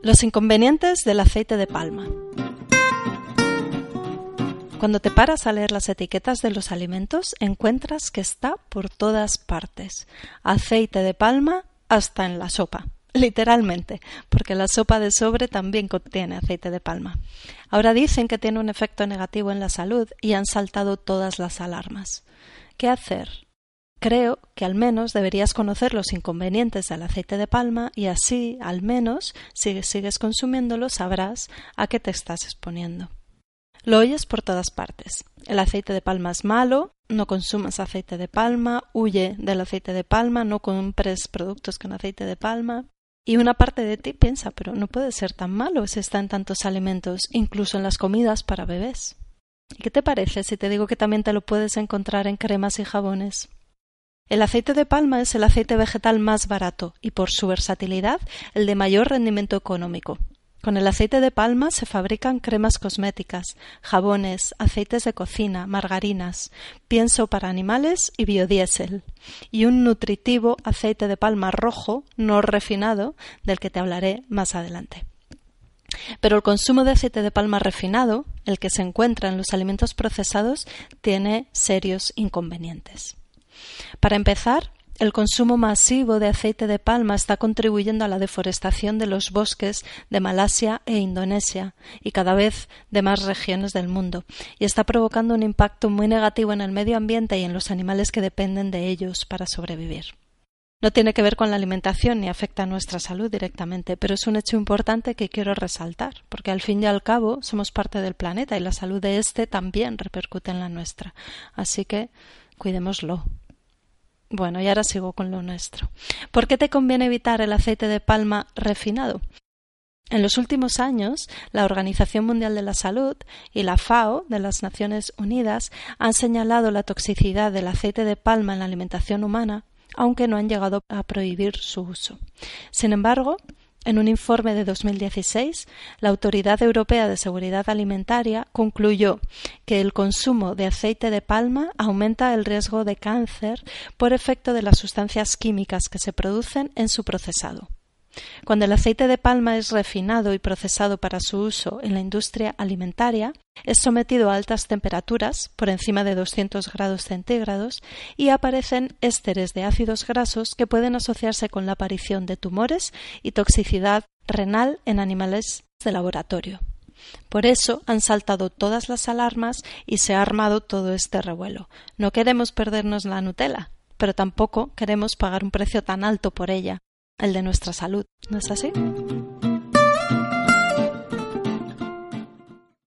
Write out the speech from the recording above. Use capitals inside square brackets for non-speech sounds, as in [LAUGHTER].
Los inconvenientes del aceite de palma. Cuando te paras a leer las etiquetas de los alimentos, encuentras que está por todas partes. Aceite de palma hasta en la sopa. [LAUGHS] Literalmente, porque la sopa de sobre también contiene aceite de palma. Ahora dicen que tiene un efecto negativo en la salud y han saltado todas las alarmas. ¿Qué hacer? Creo que al menos deberías conocer los inconvenientes del aceite de palma y así, al menos, si sigues consumiéndolo, sabrás a qué te estás exponiendo. Lo oyes por todas partes. El aceite de palma es malo, no consumas aceite de palma, huye del aceite de palma, no compres productos con aceite de palma. Y una parte de ti piensa, pero no puede ser tan malo si está en tantos alimentos, incluso en las comidas para bebés. ¿Y qué te parece si te digo que también te lo puedes encontrar en cremas y jabones? El aceite de palma es el aceite vegetal más barato y por su versatilidad el de mayor rendimiento económico. Con el aceite de palma se fabrican cremas cosméticas, jabones, aceites de cocina, margarinas, pienso para animales y biodiesel, y un nutritivo aceite de palma rojo no refinado del que te hablaré más adelante. Pero el consumo de aceite de palma refinado, el que se encuentra en los alimentos procesados, tiene serios inconvenientes. Para empezar, el consumo masivo de aceite de palma está contribuyendo a la deforestación de los bosques de Malasia e Indonesia y cada vez de más regiones del mundo, y está provocando un impacto muy negativo en el medio ambiente y en los animales que dependen de ellos para sobrevivir. No tiene que ver con la alimentación ni afecta a nuestra salud directamente, pero es un hecho importante que quiero resaltar, porque al fin y al cabo somos parte del planeta y la salud de éste también repercute en la nuestra. Así que cuidémoslo. Bueno, y ahora sigo con lo nuestro. ¿Por qué te conviene evitar el aceite de palma refinado? En los últimos años, la Organización Mundial de la Salud y la FAO de las Naciones Unidas han señalado la toxicidad del aceite de palma en la alimentación humana, aunque no han llegado a prohibir su uso. Sin embargo, en un informe de 2016, la Autoridad Europea de Seguridad Alimentaria concluyó que el consumo de aceite de palma aumenta el riesgo de cáncer por efecto de las sustancias químicas que se producen en su procesado. Cuando el aceite de palma es refinado y procesado para su uso en la industria alimentaria, es sometido a altas temperaturas, por encima de 200 grados centígrados, y aparecen ésteres de ácidos grasos que pueden asociarse con la aparición de tumores y toxicidad renal en animales de laboratorio. Por eso han saltado todas las alarmas y se ha armado todo este revuelo. No queremos perdernos la Nutella, pero tampoco queremos pagar un precio tan alto por ella, el de nuestra salud. ¿No es así?